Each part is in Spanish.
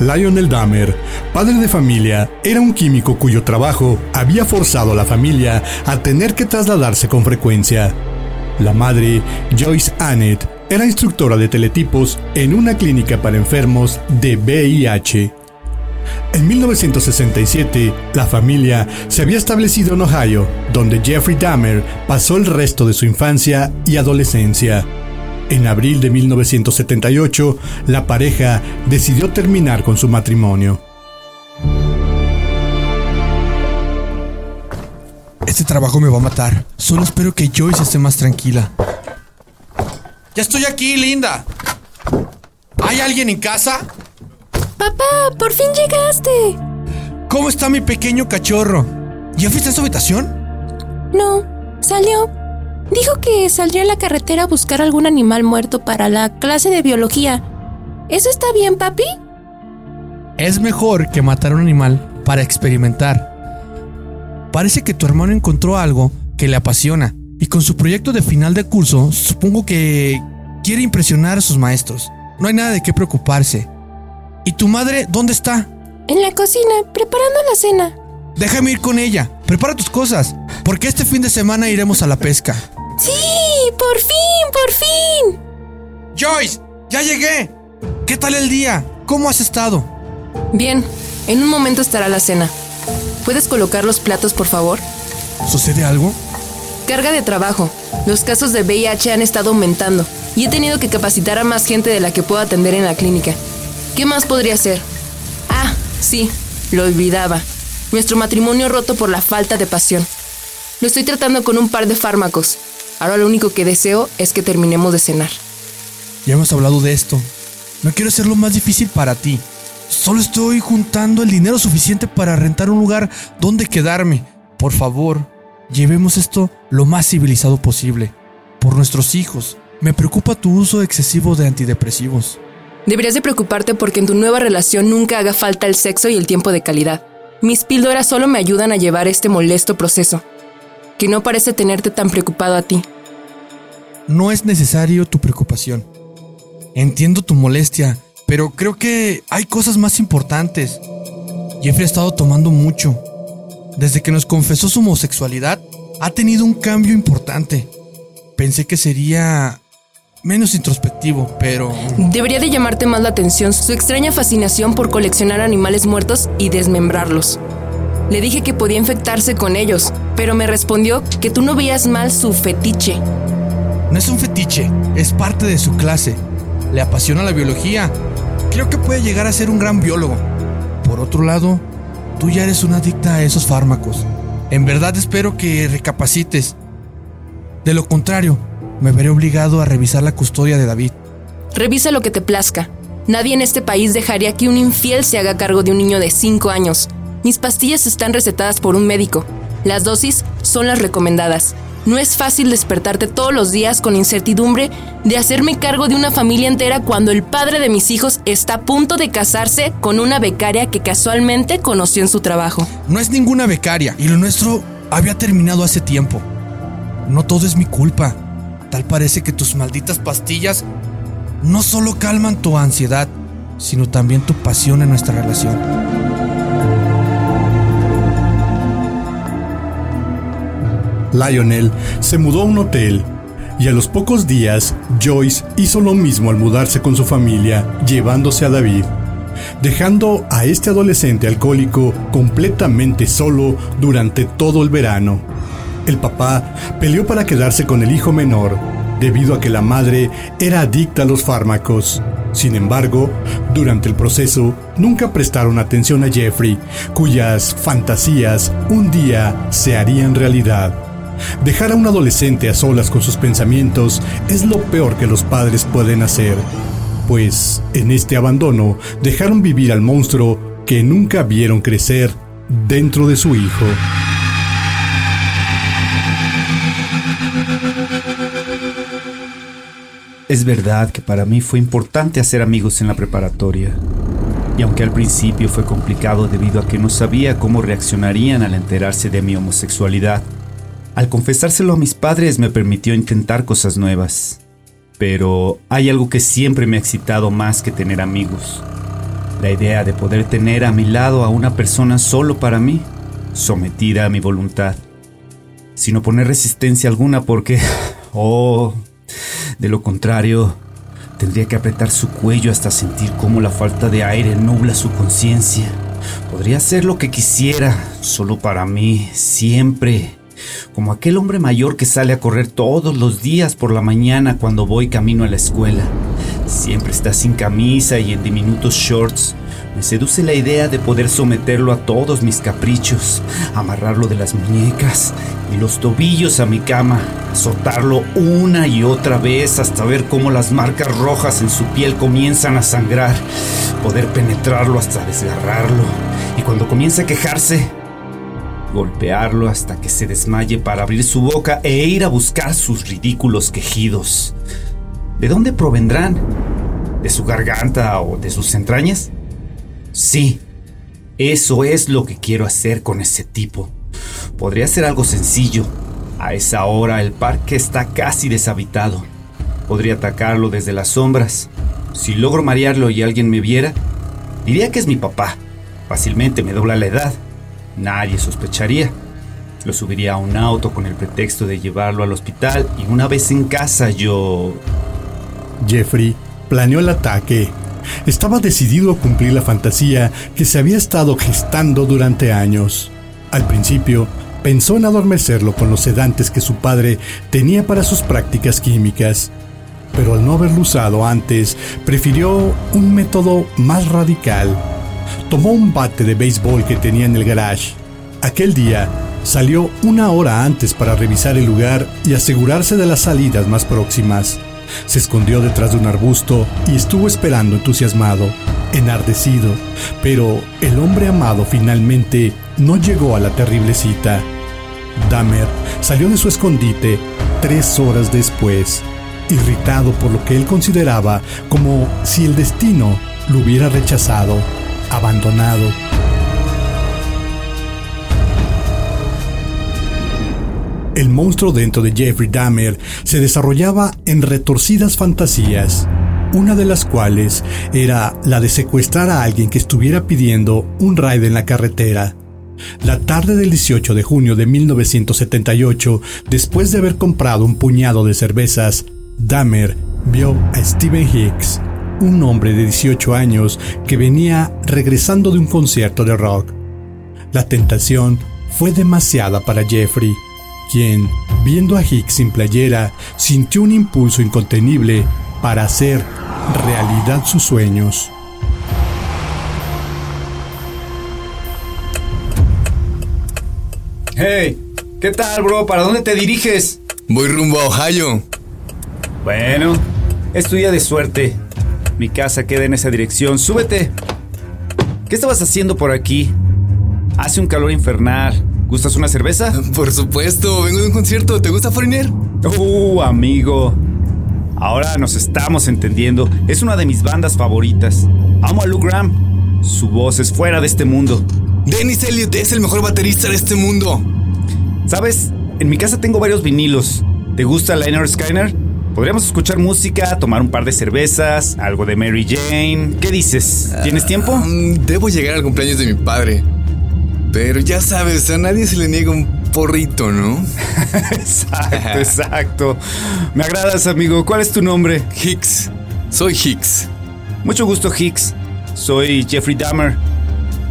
Lionel Dahmer, padre de familia, era un químico cuyo trabajo había forzado a la familia a tener que trasladarse con frecuencia. La madre, Joyce Annett, era instructora de teletipos en una clínica para enfermos de VIH. En 1967, la familia se había establecido en Ohio, donde Jeffrey Dahmer pasó el resto de su infancia y adolescencia. En abril de 1978, la pareja decidió terminar con su matrimonio. Este trabajo me va a matar. Solo espero que Joyce esté más tranquila. ¡Ya estoy aquí, linda! ¿Hay alguien en casa? Papá, por fin llegaste. ¿Cómo está mi pequeño cachorro? ¿Ya fuiste a su habitación? No, salió. Dijo que saldría a la carretera a buscar algún animal muerto para la clase de biología. ¿Eso está bien, papi? Es mejor que matar a un animal para experimentar. Parece que tu hermano encontró algo que le apasiona y con su proyecto de final de curso supongo que quiere impresionar a sus maestros. No hay nada de qué preocuparse. ¿Y tu madre dónde está? En la cocina, preparando la cena. Déjame ir con ella. Prepara tus cosas, porque este fin de semana iremos a la pesca. Sí, por fin, por fin. Joyce, ya llegué. ¿Qué tal el día? ¿Cómo has estado? Bien, en un momento estará la cena. ¿Puedes colocar los platos, por favor? ¿Sucede algo? Carga de trabajo. Los casos de VIH han estado aumentando y he tenido que capacitar a más gente de la que puedo atender en la clínica. ¿Qué más podría ser? Ah, sí, lo olvidaba. Nuestro matrimonio roto por la falta de pasión. Lo estoy tratando con un par de fármacos. Ahora lo único que deseo es que terminemos de cenar. Ya hemos hablado de esto. No quiero hacerlo más difícil para ti. Solo estoy juntando el dinero suficiente para rentar un lugar donde quedarme. Por favor, llevemos esto lo más civilizado posible. Por nuestros hijos. Me preocupa tu uso excesivo de antidepresivos. Deberías de preocuparte porque en tu nueva relación nunca haga falta el sexo y el tiempo de calidad. Mis píldoras solo me ayudan a llevar este molesto proceso que no parece tenerte tan preocupado a ti. No es necesario tu preocupación. Entiendo tu molestia, pero creo que hay cosas más importantes. Jeffrey ha estado tomando mucho. Desde que nos confesó su homosexualidad, ha tenido un cambio importante. Pensé que sería menos introspectivo, pero... Debería de llamarte más la atención su extraña fascinación por coleccionar animales muertos y desmembrarlos. Le dije que podía infectarse con ellos, pero me respondió que tú no veías mal su fetiche. No es un fetiche, es parte de su clase. Le apasiona la biología. Creo que puede llegar a ser un gran biólogo. Por otro lado, tú ya eres una adicta a esos fármacos. En verdad espero que recapacites. De lo contrario, me veré obligado a revisar la custodia de David. Revisa lo que te plazca. Nadie en este país dejaría que un infiel se haga cargo de un niño de 5 años. Mis pastillas están recetadas por un médico. Las dosis son las recomendadas. No es fácil despertarte todos los días con incertidumbre de hacerme cargo de una familia entera cuando el padre de mis hijos está a punto de casarse con una becaria que casualmente conoció en su trabajo. No es ninguna becaria y lo nuestro había terminado hace tiempo. No todo es mi culpa. Tal parece que tus malditas pastillas no solo calman tu ansiedad, sino también tu pasión en nuestra relación. Lionel se mudó a un hotel y a los pocos días Joyce hizo lo mismo al mudarse con su familia, llevándose a David, dejando a este adolescente alcohólico completamente solo durante todo el verano. El papá peleó para quedarse con el hijo menor, debido a que la madre era adicta a los fármacos. Sin embargo, durante el proceso nunca prestaron atención a Jeffrey, cuyas fantasías un día se harían realidad. Dejar a un adolescente a solas con sus pensamientos es lo peor que los padres pueden hacer, pues en este abandono dejaron vivir al monstruo que nunca vieron crecer dentro de su hijo. Es verdad que para mí fue importante hacer amigos en la preparatoria. Y aunque al principio fue complicado debido a que no sabía cómo reaccionarían al enterarse de mi homosexualidad, al confesárselo a mis padres me permitió intentar cosas nuevas. Pero hay algo que siempre me ha excitado más que tener amigos. La idea de poder tener a mi lado a una persona solo para mí, sometida a mi voluntad, sin oponer resistencia alguna porque, oh, de lo contrario, tendría que apretar su cuello hasta sentir cómo la falta de aire nubla su conciencia. Podría hacer lo que quisiera, solo para mí, siempre. Como aquel hombre mayor que sale a correr todos los días por la mañana cuando voy camino a la escuela. Siempre está sin camisa y en diminutos shorts. Me seduce la idea de poder someterlo a todos mis caprichos, amarrarlo de las muñecas y los tobillos a mi cama, azotarlo una y otra vez hasta ver cómo las marcas rojas en su piel comienzan a sangrar, poder penetrarlo hasta desgarrarlo y cuando comience a quejarse, golpearlo hasta que se desmaye para abrir su boca e ir a buscar sus ridículos quejidos. ¿De dónde provendrán? ¿De su garganta o de sus entrañas? Sí, eso es lo que quiero hacer con ese tipo. Podría ser algo sencillo. A esa hora el parque está casi deshabitado. Podría atacarlo desde las sombras. Si logro marearlo y alguien me viera, diría que es mi papá. Fácilmente me dobla la edad. Nadie sospecharía. Lo subiría a un auto con el pretexto de llevarlo al hospital y una vez en casa yo... Jeffrey planeó el ataque. Estaba decidido a cumplir la fantasía que se había estado gestando durante años. Al principio, pensó en adormecerlo con los sedantes que su padre tenía para sus prácticas químicas, pero al no haberlo usado antes, prefirió un método más radical tomó un bate de béisbol que tenía en el garage. Aquel día salió una hora antes para revisar el lugar y asegurarse de las salidas más próximas. Se escondió detrás de un arbusto y estuvo esperando entusiasmado, enardecido, pero el hombre amado finalmente no llegó a la terrible cita. Dahmer salió de su escondite tres horas después, irritado por lo que él consideraba como si el destino lo hubiera rechazado abandonado. El monstruo dentro de Jeffrey Dahmer se desarrollaba en retorcidas fantasías, una de las cuales era la de secuestrar a alguien que estuviera pidiendo un ride en la carretera. La tarde del 18 de junio de 1978, después de haber comprado un puñado de cervezas, Dahmer vio a Steven Hicks un hombre de 18 años que venía regresando de un concierto de rock. La tentación fue demasiada para Jeffrey, quien, viendo a Hicks sin playera, sintió un impulso incontenible para hacer realidad sus sueños. Hey, ¿qué tal, bro? ¿Para dónde te diriges? Voy rumbo a Ohio. Bueno, es tu día de suerte. Mi casa queda en esa dirección. Súbete. ¿Qué estabas haciendo por aquí? Hace un calor infernal. ¿Gustas una cerveza? Por supuesto, vengo de un concierto. ¿Te gusta Foreigner? Uh, amigo. Ahora nos estamos entendiendo. Es una de mis bandas favoritas. Amo a Lou Graham. Su voz es fuera de este mundo. Dennis Elliott es el mejor baterista de este mundo. ¿Sabes? En mi casa tengo varios vinilos. ¿Te gusta Leonard Skyner? Podríamos escuchar música, tomar un par de cervezas, algo de Mary Jane. ¿Qué dices? ¿Tienes tiempo? Mm, debo llegar al cumpleaños de mi padre. Pero ya sabes, a nadie se le niega un porrito, ¿no? exacto, exacto. Me agradas, amigo. ¿Cuál es tu nombre? Hicks. Soy Hicks. Mucho gusto, Hicks. Soy Jeffrey Dahmer.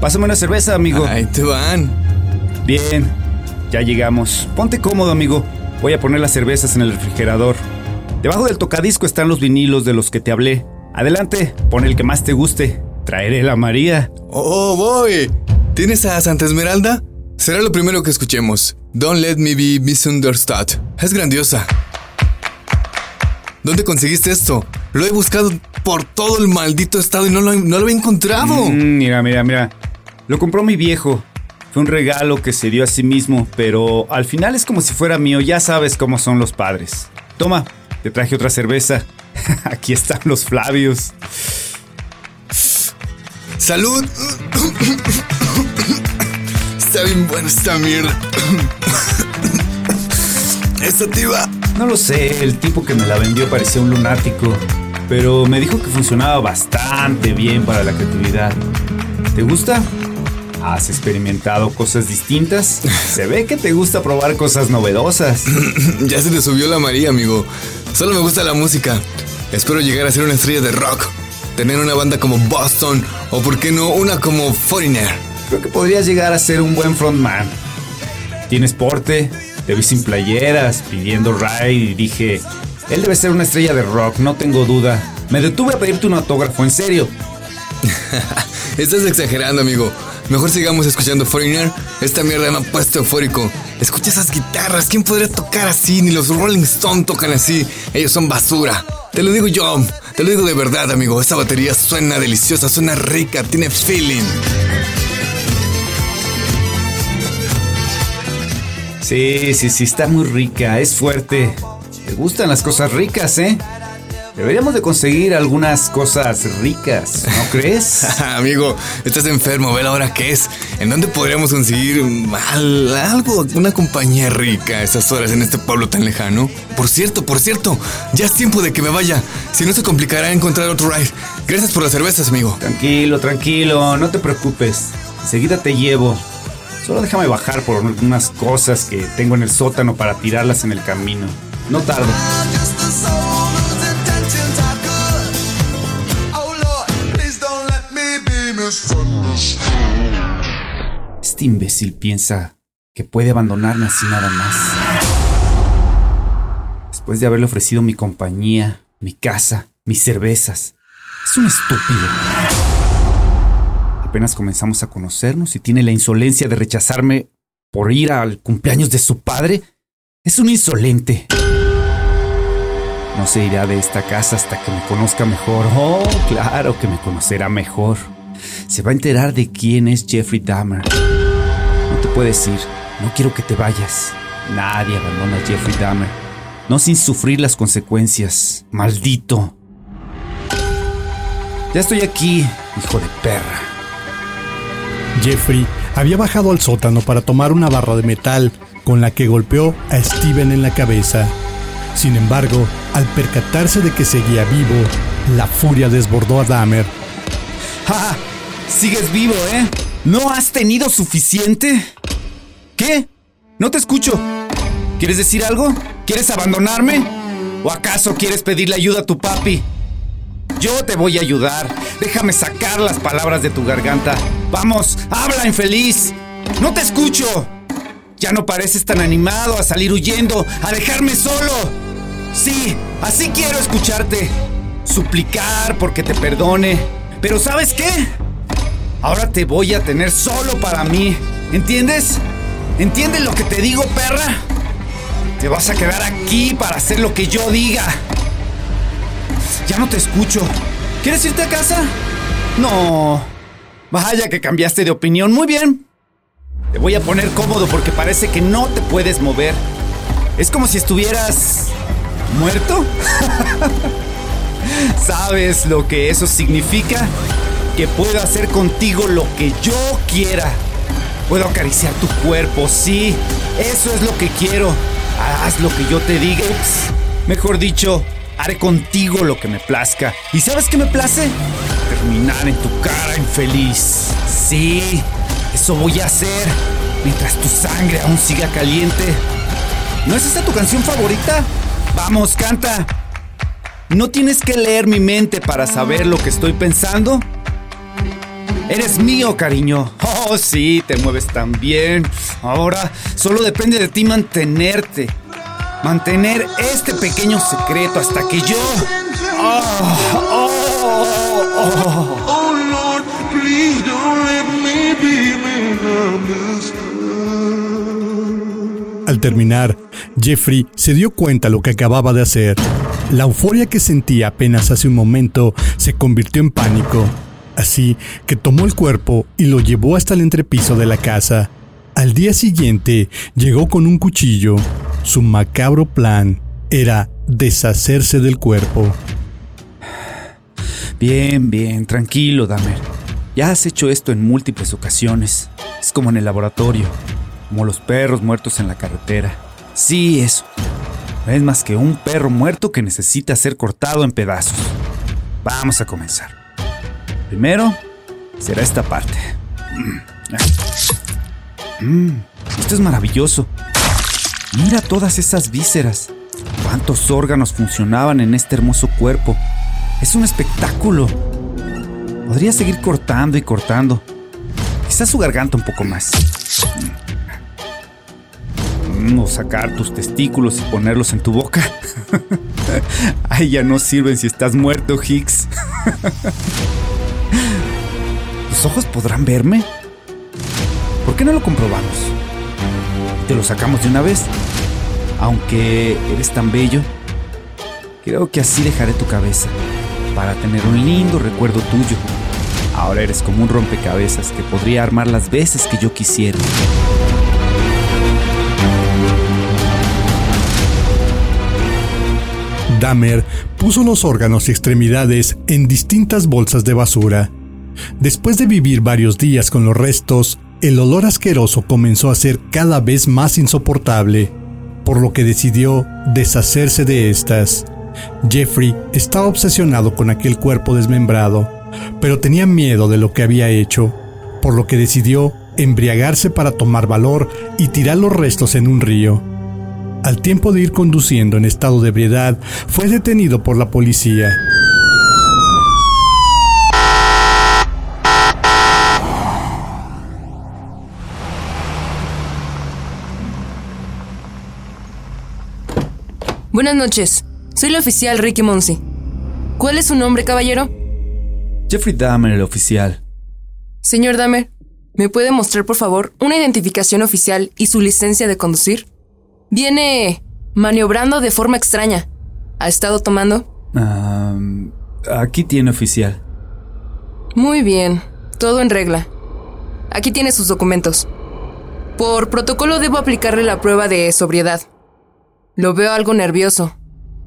Pásame una cerveza, amigo. Ahí te van. Bien, ya llegamos. Ponte cómodo, amigo. Voy a poner las cervezas en el refrigerador. Debajo del tocadisco están los vinilos de los que te hablé. Adelante, pon el que más te guste. Traeré la María. Oh, voy. ¿Tienes a Santa Esmeralda? Será lo primero que escuchemos. Don't let me be misunderstood. Es grandiosa. ¿Dónde conseguiste esto? Lo he buscado por todo el maldito estado y no lo, no lo he encontrado. Mm, mira, mira, mira. Lo compró mi viejo. Fue un regalo que se dio a sí mismo, pero al final es como si fuera mío. Ya sabes cómo son los padres. Toma, te traje otra cerveza. Aquí están los Flavios. ¡Salud! Está bien buena esta mierda. ¿Esta tiba? No lo sé, el tipo que me la vendió parecía un lunático. pero me dijo que funcionaba bastante bien para la creatividad. ¿Te gusta? ¿Has experimentado cosas distintas? Se ve que te gusta probar cosas novedosas. ya se te subió la María, amigo. Solo me gusta la música. Espero llegar a ser una estrella de rock. Tener una banda como Boston o, por qué no, una como Foreigner. Creo que podrías llegar a ser un buen frontman. Tienes porte, te vi sin playeras, pidiendo ride y dije, él debe ser una estrella de rock, no tengo duda. Me detuve a pedirte un autógrafo, en serio. Estás exagerando, amigo. Mejor sigamos escuchando Foreigner. Esta mierda me ha puesto eufórico. Escucha esas guitarras. ¿Quién podría tocar así? Ni los Rolling Stones tocan así. Ellos son basura. Te lo digo yo. Te lo digo de verdad, amigo. Esta batería suena deliciosa, suena rica, tiene feeling. Sí, sí, sí, está muy rica, es fuerte. Te gustan las cosas ricas, ¿eh? Deberíamos de conseguir algunas cosas ricas, ¿no crees? Amigo, estás enfermo, ve la hora que es. ¿En dónde podríamos conseguir algo, una compañía rica a esas horas en este pueblo tan lejano? Por cierto, por cierto, ya es tiempo de que me vaya. Si no se complicará encontrar otro ride. Gracias por las cervezas, amigo. Tranquilo, tranquilo, no te preocupes. Enseguida te llevo. Solo déjame bajar por unas cosas que tengo en el sótano para tirarlas en el camino. No tardo. Imbécil piensa que puede abandonarme así nada más. Después de haberle ofrecido mi compañía, mi casa, mis cervezas. Es un estúpido. Apenas comenzamos a conocernos y tiene la insolencia de rechazarme por ir al cumpleaños de su padre. Es un insolente. No se irá de esta casa hasta que me conozca mejor. Oh, claro que me conocerá mejor se va a enterar de quién es Jeffrey Dahmer. No te puedes ir, no quiero que te vayas. Nadie abandona a Jeffrey Dahmer, no sin sufrir las consecuencias. Maldito. Ya estoy aquí, hijo de perra. Jeffrey había bajado al sótano para tomar una barra de metal con la que golpeó a Steven en la cabeza. Sin embargo, al percatarse de que seguía vivo, la furia desbordó a Dahmer. ¡Ja! Sigues vivo, ¿eh? ¿No has tenido suficiente? ¿Qué? No te escucho. ¿Quieres decir algo? ¿Quieres abandonarme? ¿O acaso quieres pedirle ayuda a tu papi? Yo te voy a ayudar. Déjame sacar las palabras de tu garganta. Vamos, habla, infeliz. No te escucho. Ya no pareces tan animado a salir huyendo, a dejarme solo. Sí, así quiero escucharte. Suplicar porque te perdone. Pero ¿sabes qué? Ahora te voy a tener solo para mí. ¿Entiendes? ¿Entiendes lo que te digo, perra? Te vas a quedar aquí para hacer lo que yo diga. Ya no te escucho. ¿Quieres irte a casa? No. Vaya que cambiaste de opinión. Muy bien. Te voy a poner cómodo porque parece que no te puedes mover. Es como si estuvieras... muerto. ¿Sabes lo que eso significa? Que puedo hacer contigo lo que yo quiera. Puedo acariciar tu cuerpo, sí, eso es lo que quiero. Haz lo que yo te diga. Mejor dicho, haré contigo lo que me plazca. ¿Y sabes qué me place? Terminar en tu cara infeliz. Sí, eso voy a hacer mientras tu sangre aún siga caliente. ¿No es esta tu canción favorita? Vamos, canta. ¿No tienes que leer mi mente para saber lo que estoy pensando? Eres mío, cariño. Oh, sí, te mueves tan bien. Ahora solo depende de ti mantenerte. Mantener este pequeño secreto hasta que yo... Oh, oh, Al terminar, Jeffrey se dio cuenta lo que acababa de hacer. La euforia que sentía apenas hace un momento se convirtió en pánico así que tomó el cuerpo y lo llevó hasta el entrepiso de la casa. Al día siguiente llegó con un cuchillo. Su macabro plan era deshacerse del cuerpo. Bien, bien, tranquilo, Damer. Ya has hecho esto en múltiples ocasiones. Es como en el laboratorio, como los perros muertos en la carretera. Sí, eso. No es más que un perro muerto que necesita ser cortado en pedazos. Vamos a comenzar. Primero será esta parte. Mm, esto es maravilloso. Mira todas esas vísceras. Cuántos órganos funcionaban en este hermoso cuerpo. Es un espectáculo. Podría seguir cortando y cortando. Quizás su garganta un poco más. Mm, o sacar tus testículos y ponerlos en tu boca. Ay, ya no sirven si estás muerto, Hicks. ¿Los ojos podrán verme? ¿Por qué no lo comprobamos? Te lo sacamos de una vez. Aunque eres tan bello, creo que así dejaré tu cabeza para tener un lindo recuerdo tuyo. Ahora eres como un rompecabezas que podría armar las veces que yo quisiera. Dahmer puso los órganos y extremidades en distintas bolsas de basura. Después de vivir varios días con los restos, el olor asqueroso comenzó a ser cada vez más insoportable, por lo que decidió deshacerse de estas. Jeffrey estaba obsesionado con aquel cuerpo desmembrado, pero tenía miedo de lo que había hecho, por lo que decidió embriagarse para tomar valor y tirar los restos en un río. Al tiempo de ir conduciendo en estado de ebriedad, fue detenido por la policía. Buenas noches. Soy el oficial Ricky Monsi. ¿Cuál es su nombre, caballero? Jeffrey Dahmer, el oficial. Señor Dahmer, ¿me puede mostrar, por favor, una identificación oficial y su licencia de conducir? Viene maniobrando de forma extraña. ¿Ha estado tomando? aquí tiene oficial. Muy bien, todo en regla. Aquí tiene sus documentos. Por protocolo debo aplicarle la prueba de sobriedad. Lo veo algo nervioso.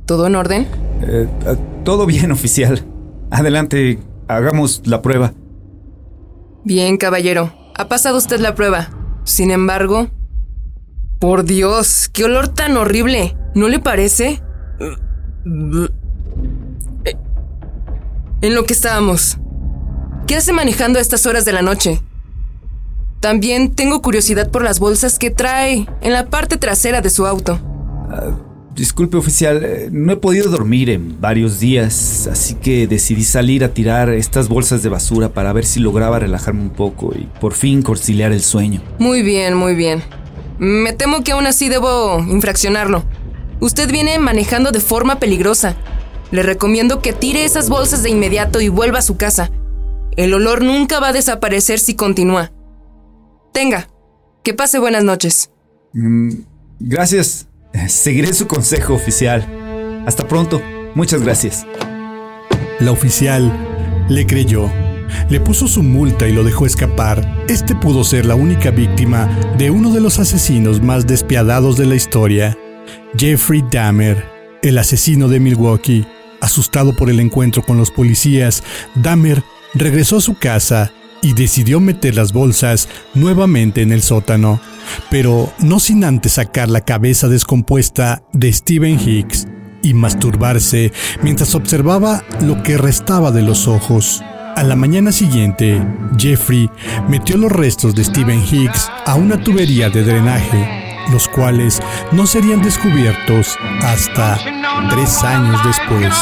¿Todo en orden? Eh, eh, todo bien, oficial. Adelante, hagamos la prueba. Bien, caballero. Ha pasado usted la prueba. Sin embargo... Por Dios, qué olor tan horrible. ¿No le parece? En lo que estábamos. ¿Qué hace manejando a estas horas de la noche? También tengo curiosidad por las bolsas que trae en la parte trasera de su auto. Ah, Disculpe oficial, eh, no he podido dormir en varios días, así que decidí salir a tirar estas bolsas de basura para ver si lograba relajarme un poco y por fin conciliar el sueño. Muy bien, muy bien. Me temo que aún así debo infraccionarlo. Usted viene manejando de forma peligrosa. Le recomiendo que tire esas bolsas de inmediato y vuelva a su casa. El olor nunca va a desaparecer si continúa. Tenga, que pase buenas noches. Mm, gracias, Seguiré su consejo oficial. Hasta pronto. Muchas gracias. La oficial le creyó, le puso su multa y lo dejó escapar. Este pudo ser la única víctima de uno de los asesinos más despiadados de la historia, Jeffrey Dahmer, el asesino de Milwaukee. Asustado por el encuentro con los policías, Dahmer regresó a su casa y decidió meter las bolsas nuevamente en el sótano, pero no sin antes sacar la cabeza descompuesta de Stephen Hicks y masturbarse mientras observaba lo que restaba de los ojos. A la mañana siguiente, Jeffrey metió los restos de Stephen Hicks a una tubería de drenaje, los cuales no serían descubiertos hasta tres años después.